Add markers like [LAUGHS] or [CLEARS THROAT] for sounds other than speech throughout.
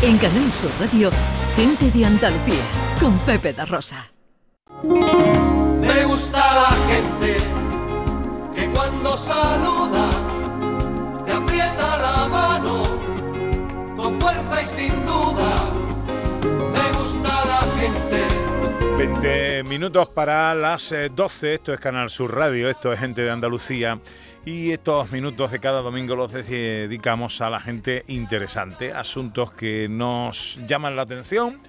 En Canal Sur Radio, Gente de Andalucía, con Pepe da Rosa. Me gusta la gente que cuando saluda te aprieta la mano con fuerza y sin dudas. Me gusta la gente. 20 minutos para las 12, esto es Canal Sur Radio, esto es Gente de Andalucía y estos minutos de cada domingo los dedicamos a la gente interesante, asuntos que nos llaman la atención,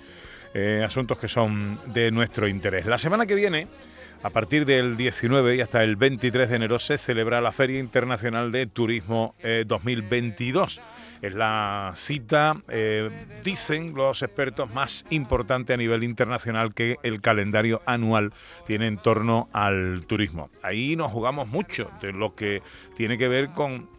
eh, asuntos que son de nuestro interés. La semana que viene, a partir del 19 y hasta el 23 de enero, se celebra la Feria Internacional de Turismo 2022 eh, es la cita, eh, dicen los expertos, más importante a nivel internacional que el calendario anual tiene en torno al turismo. Ahí nos jugamos mucho de lo que tiene que ver con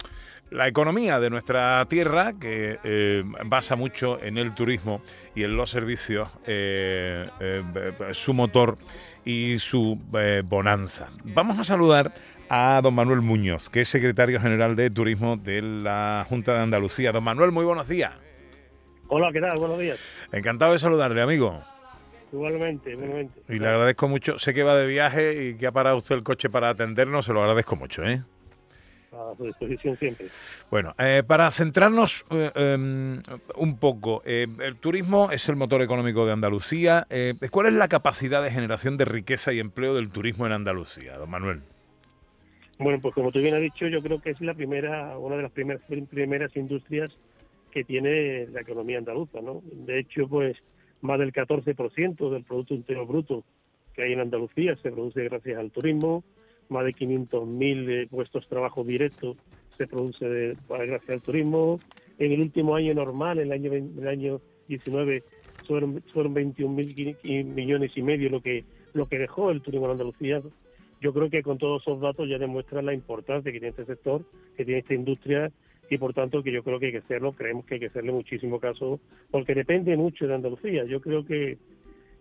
la economía de nuestra tierra, que eh, basa mucho en el turismo y en los servicios, eh, su motor y su bonanza. Vamos a saludar a don Manuel Muñoz, que es secretario general de Turismo de la Junta de Andalucía. Don Manuel, muy buenos días. Hola, ¿qué tal? Buenos días. Encantado de saludarle, amigo. Igualmente, igualmente. Y le agradezco mucho. Sé que va de viaje y que ha parado usted el coche para atendernos. Se lo agradezco mucho, ¿eh? A su disposición siempre. Bueno, eh, para centrarnos eh, em, un poco, eh, el turismo es el motor económico de Andalucía. ¿Cuál es la capacidad de generación de riqueza y empleo del turismo en Andalucía, don Manuel? Bueno, pues como tú bien has dicho, yo creo que es la primera, una de las primeras, primeras industrias que tiene la economía andaluza, ¿no? De hecho, pues más del 14% del Producto Interior Bruto que hay en Andalucía se produce gracias al turismo, más de 500.000 eh, puestos de trabajo directos se produce gracias al turismo. En el último año normal, el año el año 19, fueron, fueron 21.000 millones y medio lo que lo que dejó el turismo en Andalucía yo creo que con todos esos datos ya demuestran la importancia que tiene este sector, que tiene esta industria y por tanto que yo creo que hay que hacerlo, creemos que hay que hacerle muchísimo caso, porque depende mucho de Andalucía. Yo creo que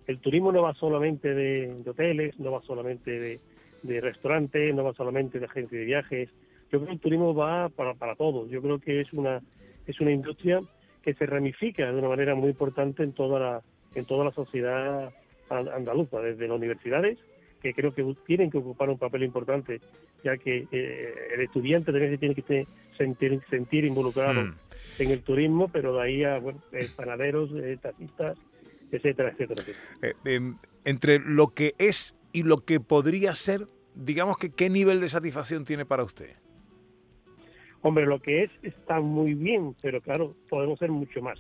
el turismo no va solamente de, hoteles, no va solamente de, restaurantes, no va solamente de agencias de viajes. Yo creo que el turismo va para, para todo. Yo creo que es una es una industria que se ramifica de una manera muy importante en toda la en toda la sociedad andaluza, desde las universidades que creo que tienen que ocupar un papel importante, ya que eh, el estudiante también se tiene que sentir, sentir involucrado mm. en el turismo, pero de ahí a bueno, eh, panaderos, eh, taxistas, etcétera, etcétera. Em, entre lo que es y lo que podría ser, digamos que qué nivel de satisfacción tiene para usted. Hombre, lo que es está muy bien, pero claro, podemos ser mucho más.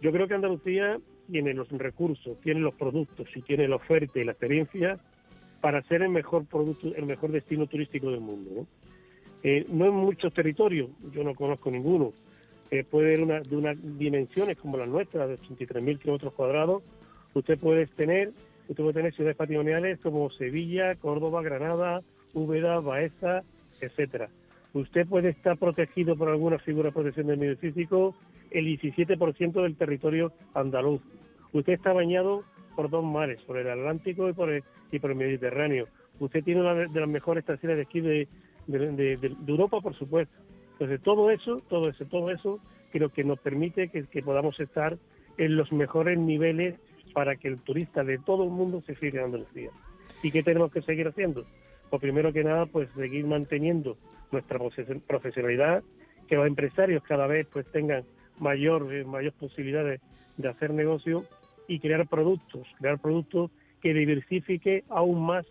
Yo creo que Andalucía tiene los recursos, tiene los productos y tiene la oferta y la experiencia para ser el mejor producto, el mejor destino turístico del mundo. ¿no? Eh, en muchos territorios, yo no conozco ninguno, eh, puede haber una, de unas dimensiones como las nuestras, de 83.000 kilómetros cuadrados, usted puede tener, usted puede tener ciudades patrimoniales como Sevilla, Córdoba, Granada, Úbeda, Baeza, etcétera. Usted puede estar protegido por alguna figura de protección del medio físico el 17% del territorio andaluz. Usted está bañado por dos mares, por el Atlántico y por el, y por el Mediterráneo. Usted tiene una de las mejores estaciones de esquí de, Europa, por supuesto. Entonces, todo eso, todo eso, todo eso, creo que nos permite que, podamos estar en los mejores niveles para que el turista de todo el mundo se fije en Andalucía. ¿Y qué tenemos que seguir haciendo? Pues primero que nada, pues seguir manteniendo nuestra profesionalidad, que los empresarios cada vez pues tengan mayor, eh, mayor posibilidades de hacer negocio y crear productos, crear productos que diversifique aún más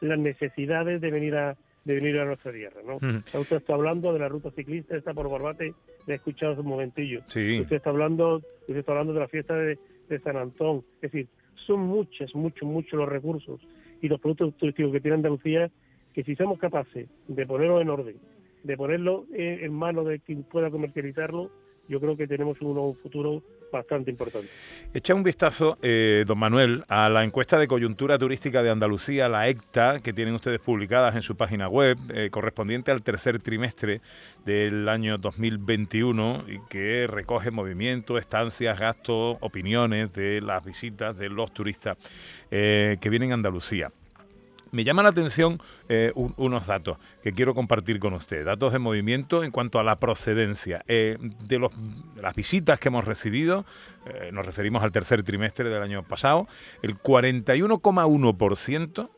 las necesidades de venir a de venir a nuestra tierra, ¿no? Usted está hablando de la ruta ciclista, está por Barbate, le he escuchado hace un momentillo. Usted está hablando, usted está hablando de la fiesta de, San Antón. Es decir, son muchos, muchos, muchos los recursos y los productos turísticos que tiene Andalucía que si somos capaces de ponerlo en orden, de ponerlo en manos de quien pueda comercializarlo, yo creo que tenemos un futuro bastante importante. Echa un vistazo, eh, don Manuel, a la encuesta de coyuntura turística de Andalucía, la ECTA, que tienen ustedes publicadas en su página web, eh, correspondiente al tercer trimestre del año 2021 y que recoge movimiento, estancias, gastos, opiniones de las visitas de los turistas eh, que vienen a Andalucía. Me llama la atención eh, unos datos que quiero compartir con usted, datos de movimiento en cuanto a la procedencia. Eh, de los, las visitas que hemos recibido, eh, nos referimos al tercer trimestre del año pasado, el 41,1%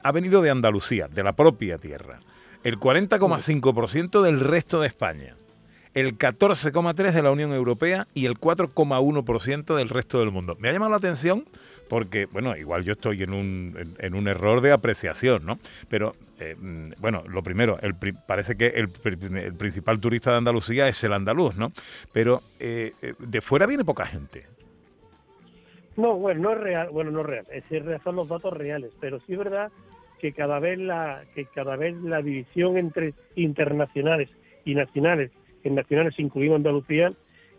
ha venido de Andalucía, de la propia tierra, el 40,5% del resto de España el 14,3% de la Unión Europea y el 4,1% del resto del mundo. Me ha llamado la atención porque, bueno, igual yo estoy en un, en, un error de apreciación, ¿no? Pero, eh, mm, bueno, lo primero, el, parece que el, principal turista de Andalucía es el andaluz, ¿no? Pero eh, eh, de fuera viene poca gente. No, bueno, no es real, bueno, no es real, es, son los datos reales, pero sí es verdad que cada vez la que cada vez la división entre internacionales y nacionales en nacionales incluimos Andalucía,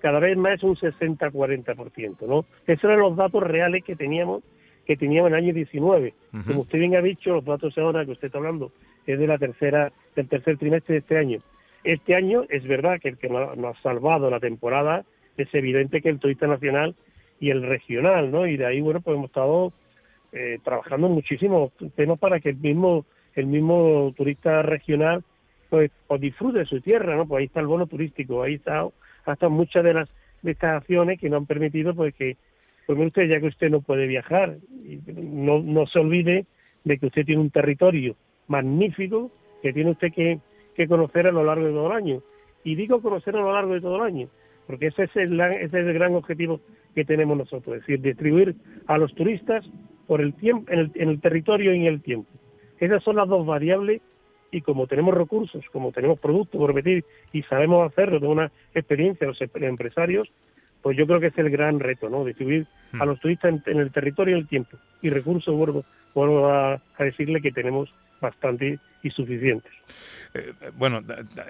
cada vez más es un 60-40%, ¿no? Esos eran los datos reales que teníamos que teníamos en el año 19. Como usted bien ha dicho, los datos ahora que usted está hablando es de la tercera del tercer trimestre de este año. Este año es verdad que el que nos ha salvado la temporada es evidente que el turista nacional y el regional, ¿no? Y de ahí, bueno, pues hemos estado eh, trabajando muchísimo temas para que el mismo el mismo turista regional pues, pues disfrute de su tierra, ¿no? Pues ahí está el bono turístico, ahí está hasta muchas de las de estas acciones que nos han permitido pues que pues usted ya que usted no puede viajar no no se olvide de que usted tiene un territorio magnífico que tiene usted que, que conocer a lo largo de todo el año y digo conocer a lo largo de todo el año porque ese es el, ese es el gran objetivo que tenemos nosotros, es decir, distribuir a los turistas por el tiempo, en el, en el territorio y en el tiempo. Esas son las dos variables y como tenemos recursos, como tenemos productos por meter y sabemos hacerlo, de una experiencia los em-, empresarios, pues yo creo que es el gran reto, ¿no? Distribuir hmm. a los turistas en, el territorio y el tiempo. Y recursos, vuelvo, vuelvo a, decirle que tenemos bastante y suficientes. Eh, bueno,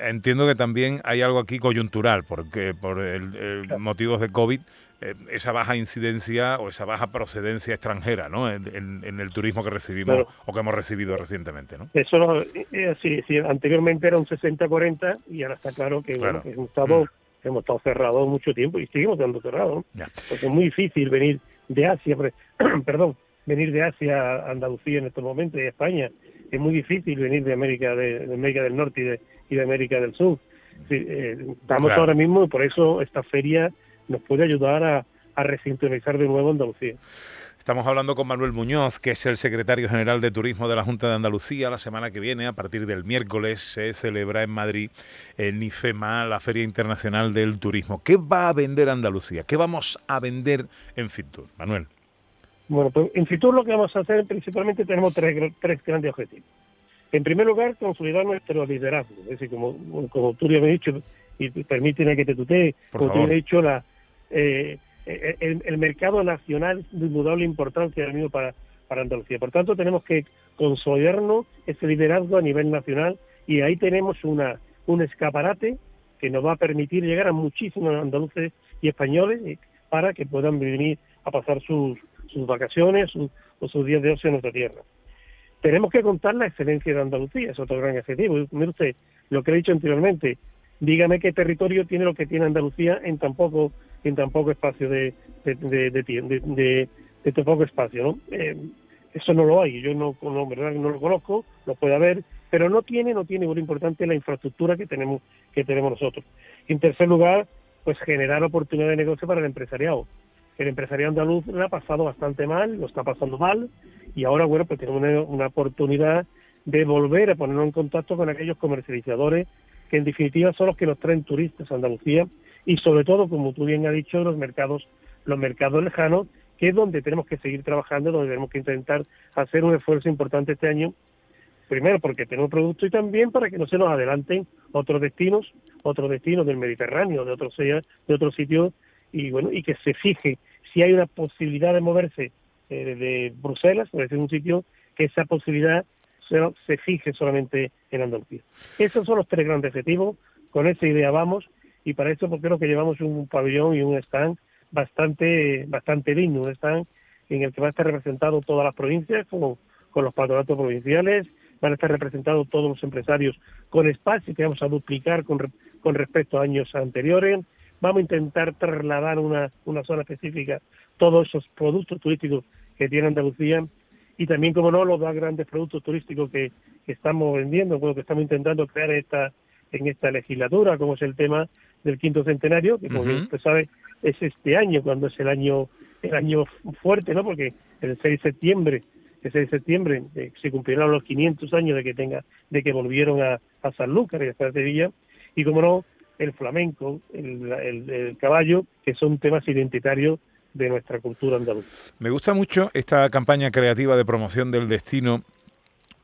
entiendo que también hay algo aquí coyuntural, porque por el, motivos de COVID, eh, esa baja incidencia o esa baja procedencia extranjera, ¿no? En, el turismo que recibimos o que hemos recibido recientemente, ¿no? Eso eh, sí, sí, anteriormente era un 60-40 y ahora está claro que, Bueno, hemos estado, mm. hemos estado cerrados mucho tiempo y seguimos estando cerrados, porque es muy difícil venir de Asia, [CLEARS THROAT] perdón, venir de Asia a Andalucía en estos momentos y a España es muy difícil venir de América de, América del Norte y de, y de América del Sur. Eh, estamos ahora mismo y por eso esta feria nos puede ayudar a, a resintonizar de nuevo Andalucía. Estamos hablando con Manuel Muñoz, que es el secretario general de Turismo de la Junta de Andalucía. La semana que viene, a partir del miércoles, se celebra en Madrid en IFEMA la Feria Internacional del Turismo. ¿Qué va a vender Andalucía? ¿Qué vamos a vender en Fitur? Manuel. Bueno, pues en Fitur lo que vamos a hacer principalmente tenemos tres, tres grandes objetivos. En primer lugar, consolidar nuestro liderazgo. Es decir, como, como tú ya me has dicho, y permíteme que te tutee, como tú me has dicho, la, eh, el, mercado nacional es de indudable importancia mismo para, para Andalucía. Por tanto, tenemos que consolidarnos ese liderazgo a nivel nacional y ahí tenemos una, un escaparate que nos va a permitir llegar a muchísimos andaluces y españoles eh, para que puedan venir a pasar sus, sus vacaciones o sus días de ocio en nuestra tierra. Tenemos que contar la excelencia de Andalucía, es otro gran objetivo. Mire usted, lo que he dicho anteriormente, dígame qué territorio tiene lo que tiene Andalucía en tan poco, en tan poco espacio de, de, de, de, de tan poco espacio, ¿no? Eh, eso no lo hay, yo no, no, verdad no lo conozco, lo puede haber, pero no tiene, no tiene, muy importante la infraestructura que tenemos, que tenemos nosotros. En tercer lugar, pues generar oportunidades de negocio para el empresariado el empresariado andaluz lo ha pasado bastante mal, lo está pasando mal, y ahora, bueno, pues tenemos una, oportunidad de volver a ponernos en contacto con aquellos comercializadores que en definitiva son los que nos traen turistas a Andalucía y sobre todo, como tú bien has dicho, los mercados, los mercados lejanos, que es donde tenemos que seguir trabajando, donde tenemos que intentar hacer un esfuerzo importante este año, primero porque tenemos producto y también para que no se nos adelanten otros destinos, otros destinos del Mediterráneo, de otros de otros sitios y bueno y que se fije si hay una posibilidad de moverse eh, de Bruselas, por decir un sitio, que esa posibilidad se, fije solamente en Andalucía. Esos son los tres grandes objetivos, con esa idea vamos, y para eso pues creo que llevamos un pabellón y un stand bastante bastante digno, un stand en el que va a estar representado todas las provincias, con, con los patronatos provinciales, van a estar representados todos los empresarios con espacio que vamos a duplicar con, con respecto a años anteriores, vamos a intentar trasladar una, una zona específica todos esos productos turísticos que tiene Andalucía y también, como no, los dos grandes productos turísticos que, estamos vendiendo, bueno, que estamos intentando crear esta, en esta legislatura, como es el tema del quinto centenario, que como usted sabe es este año, cuando es el año el año fuerte, ¿no? Porque el 6 de septiembre, el 6 de septiembre eh, se cumplieron los 500 años de que tenga de que volvieron a, a Sanlúcar y a Sevilla y como no el flamenco, el, el caballo, que son temas identitarios de nuestra cultura andaluza. Me gusta mucho esta campaña creativa de promoción del destino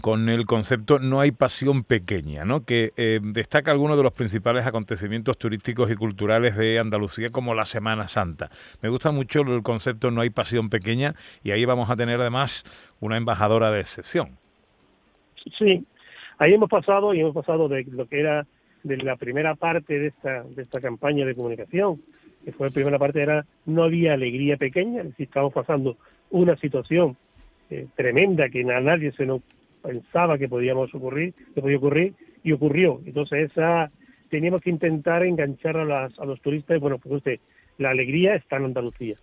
con el concepto No hay pasión pequeña, ¿no? que eh, destaca algunos de los principales acontecimientos turísticos y culturales de Andalucía como la Semana Santa. Me gusta mucho el concepto No hay pasión pequeña y ahí vamos a tener además una embajadora de excepción. Sí, ahí hemos pasado y hemos pasado de lo que era de la primera parte de esta, de esta campaña de comunicación, que fue la primera parte era no había alegría pequeña, es decir, estábamos pasando una situación eh, tremenda que a nadie se nos pensaba que podíamos ocurrir, que podía ocurrir y ocurrió. Entonces esa teníamos que intentar enganchar a, las, a los turistas. Bueno, pues usted, la alegría está en Andalucía.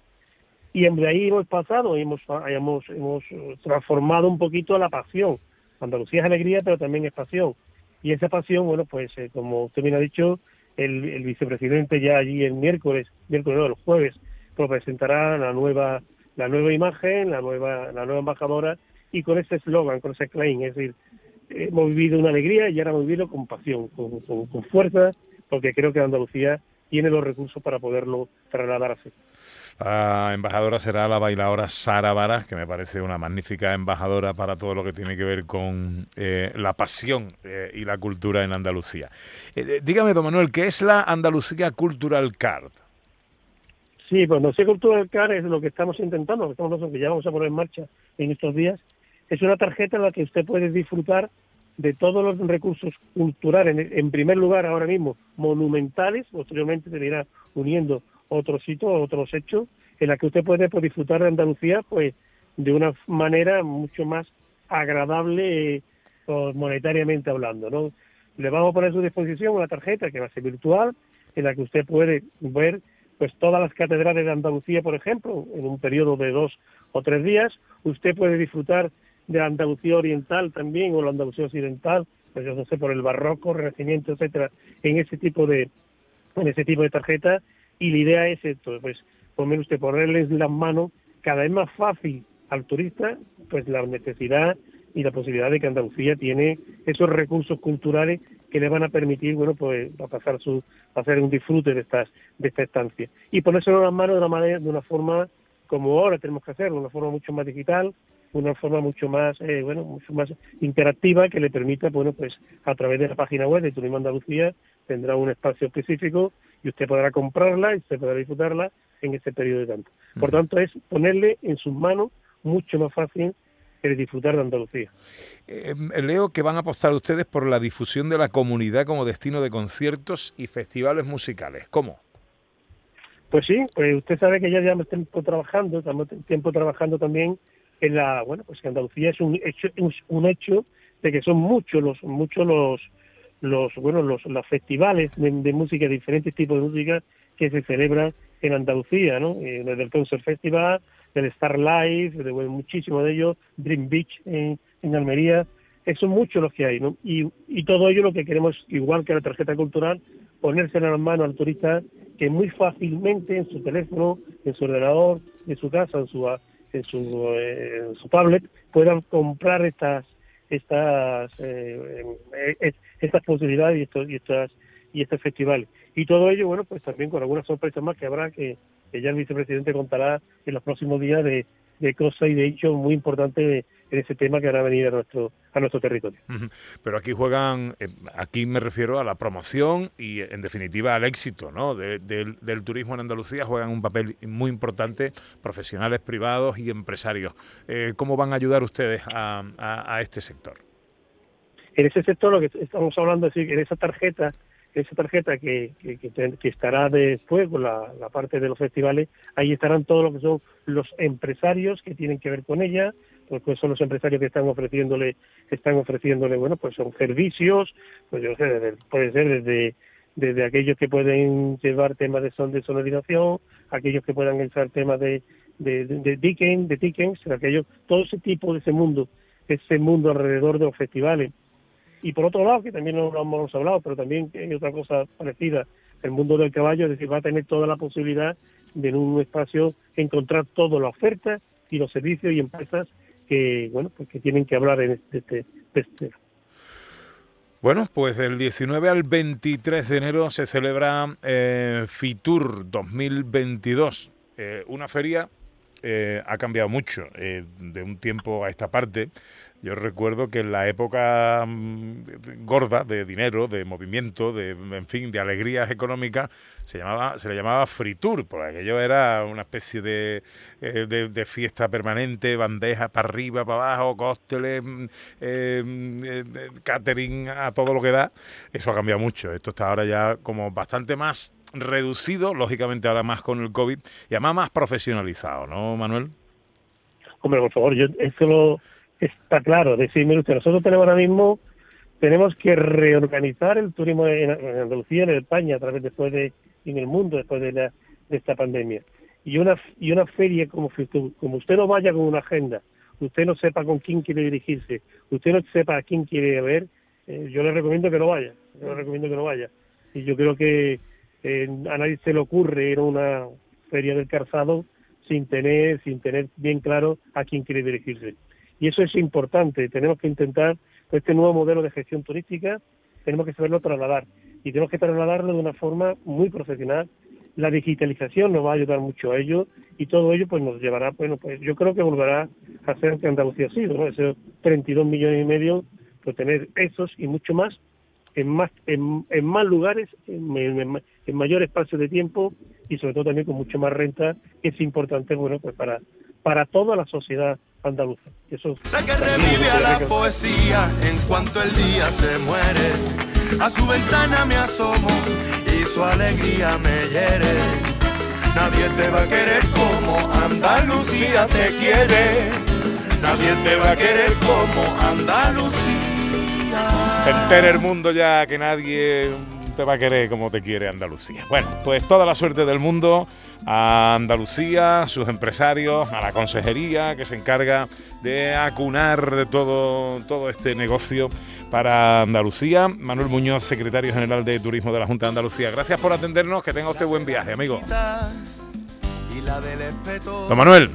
Y de ahí hemos pasado, hemos, hemos, hemos transformado un poquito la pasión. Andalucía es alegría, pero también es pasión. Y esa pasión, bueno, pues eh, como usted bien ha dicho, el, el, vicepresidente ya allí el miércoles, miércoles no, el jueves, presentará la nueva la nueva imagen, la nueva la nueva embajadora y con ese eslogan, con ese claim, es decir, hemos vivido una alegría y ahora hemos vivido con pasión, con, con, fuerza, porque creo que Andalucía tiene los recursos para poderlo trasladar así. La embajadora será la bailadora Sara Varas, que me parece una magnífica embajadora para todo lo que tiene que ver con eh, la pasión eh, y la cultura en Andalucía. Eh, dígame, don Manuel, ¿qué es la Andalucía Cultural Card? Sí, pues Andalucía Cultural Card es lo que estamos intentando, lo que, estamos, que ya vamos a poner en marcha en estos días, es una tarjeta en la que usted puede disfrutar de todos los recursos culturales, en, primer lugar ahora mismo monumentales, posteriormente se irá uniendo otros hitos, otros hechos, en la que usted puede pues, disfrutar de Andalucía pues de una manera mucho más agradable pues, monetariamente hablando. ¿no? Le vamos a poner a su disposición una tarjeta que va a ser virtual, en la que usted puede ver pues todas las catedrales de Andalucía, por ejemplo, en un periodo de dos o tres días. Usted puede disfrutar de Andalucía Oriental también, o la Andalucía Occidental, pues yo no sé, por el barroco, renacimiento, etcétera, en ese tipo de, en ese tipo de tarjeta, y la idea es esto, pues poner usted ponerles las manos cada vez más fácil al turista, pues la necesidad y la posibilidad de que Andalucía tiene esos recursos culturales que le van a permitir, bueno, pues pasar su, hacer un disfrute de estas, de esta estancia. Y ponérselo en las manos de una manera, de una forma como ahora tenemos que hacerlo, de una forma mucho más digital, una forma mucho más eh, bueno mucho más interactiva que le permita bueno pues a través de la página web de Turismo Andalucía tendrá un espacio específico y usted podrá comprarla y usted podrá disfrutarla en ese periodo de tanto. Por tanto es ponerle en sus manos mucho más fácil el disfrutar de Andalucía. Eh, leo que van a apostar ustedes por la difusión de la comunidad como destino de conciertos y festivales musicales. ¿Cómo? Pues sí, pues usted sabe que ya llevamos tiempo trabajando, estamos tiempo trabajando también en la bueno pues que Andalucía es un hecho un hecho de que son muchos los muchos los los bueno los, los festivales de, música diferentes tipos de música que se celebran en Andalucía no eh, desde el Concert Festival del Star Life de muchísimos de ellos Dream Beach en, en Almería. Son muchos los que hay no y, y todo ello lo que queremos igual que la tarjeta cultural ponerse en las manos al turista que muy fácilmente en su teléfono en su ordenador en su casa en su en su, eh, su tablet puedan comprar estas estas eh, eh, estas posibilidades y estos y estas y este festival y todo ello bueno pues también con algunas sorpresas más que habrá que, que ya el vicepresidente contará en los próximos días de, de cosas y de hechos muy importantes en ese tema que van a venir a nuestro a nuestro territorio. Pero aquí juegan, eh, aquí me refiero a la promoción y en definitiva al éxito ¿no? del turismo en Andalucía, juegan un papel muy importante profesionales privados y empresarios. Eh, ¿Cómo van a ayudar ustedes a, a, este sector? En ese sector lo que estamos hablando es en esa tarjeta esa tarjeta que, estará después la, parte de los festivales, ahí estarán todos lo que son los empresarios que tienen que ver con ella, porque son los empresarios que están ofreciéndole, están ofreciéndole, bueno, pues son servicios, pues yo sé, puede ser desde desde aquellos que pueden llevar temas de, son, de sonorización, aquellos que puedan usar temas de, de, de, Dickens, de Dickens, aquello, todo ese tipo de ese mundo, ese mundo alrededor de los festivales. Y por otro lado, que también no lo hemos hablado, pero también hay otra cosa parecida, el mundo del caballo, es decir, va a tener toda la posibilidad de en un espacio encontrar toda la oferta y los servicios y empresas que, bueno, pues que tienen que hablar en este, este, este bueno, pues del 19 al 23 de enero se celebra eh, FITUR 2022, eh, una feria eh, ha cambiado mucho eh, de un tiempo a esta parte. Yo recuerdo que en la época mm, gorda de dinero, de movimiento, de en fin, de alegrías económicas, se llamaba, se le llamaba fritur, porque aquello era una especie de, eh, de, fiesta permanente, bandejas para arriba, para abajo, cócteles, mm, mm, catering a todo lo que da. Eso ha cambiado mucho. Esto está ahora ya como bastante más reducido, lógicamente ahora más con el COVID, y además más profesionalizado, ¿no, Manuel? Hombre, por favor, yo, eso lo, está claro. Decirme usted, nosotros tenemos ahora mismo, tenemos que reorganizar el turismo en, Andalucía, en España, a través después de, en el mundo, después de, la, de esta pandemia. Y una, y una feria como, como usted no vaya con una agenda, usted no sepa con quién quiere dirigirse, usted no sepa a quién quiere ver, eh, yo le recomiendo que no vaya. Yo le recomiendo que no vaya. Y yo creo que a nadie se le ocurre ir a una feria del calzado sin tener, sin tener bien claro a quién quiere dirigirse. Y eso es importante, tenemos que intentar, este nuevo modelo de gestión turística, tenemos que saberlo trasladar y tenemos que trasladarlo de una forma muy profesional. La digitalización nos va a ayudar mucho a ello y todo ello pues nos llevará, bueno, pues yo creo que volverá a ser que Andalucía ha sido, ¿no? Esos 32 millones y medio, pues tener esos y mucho más en más, en, más lugares, en, mayor espacio de tiempo y sobre todo también con mucho más renta, que es importante bueno pues para, para toda la sociedad andaluza. Eso que revive a la poesía en cuanto el día se muere. A su ventana me asomo y su alegría me hiere. Nadie te va a querer como Andalucía te quiere. Nadie te va a querer como Andalucía. Se entera el mundo ya que nadie te va a querer como te quiere Andalucía. Bueno, pues toda la suerte del mundo a Andalucía, a sus empresarios, a la consejería que se encarga de acunar de todo, todo este negocio para Andalucía. Manuel Muñoz, secretario general de Turismo de la Junta de Andalucía. Gracias por atendernos, que tenga usted buen viaje, amigo. Don Manuel.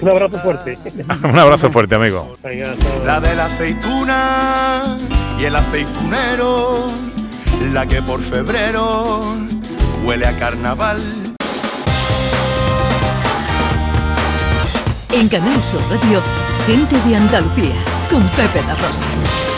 Un abrazo fuerte. [LAUGHS] Un abrazo fuerte, amigo. La de la aceituna y el aceitunero, la que por febrero huele a carnaval. En Canal Sur Radio, gente de Andalucía, con Pepe da Rosa.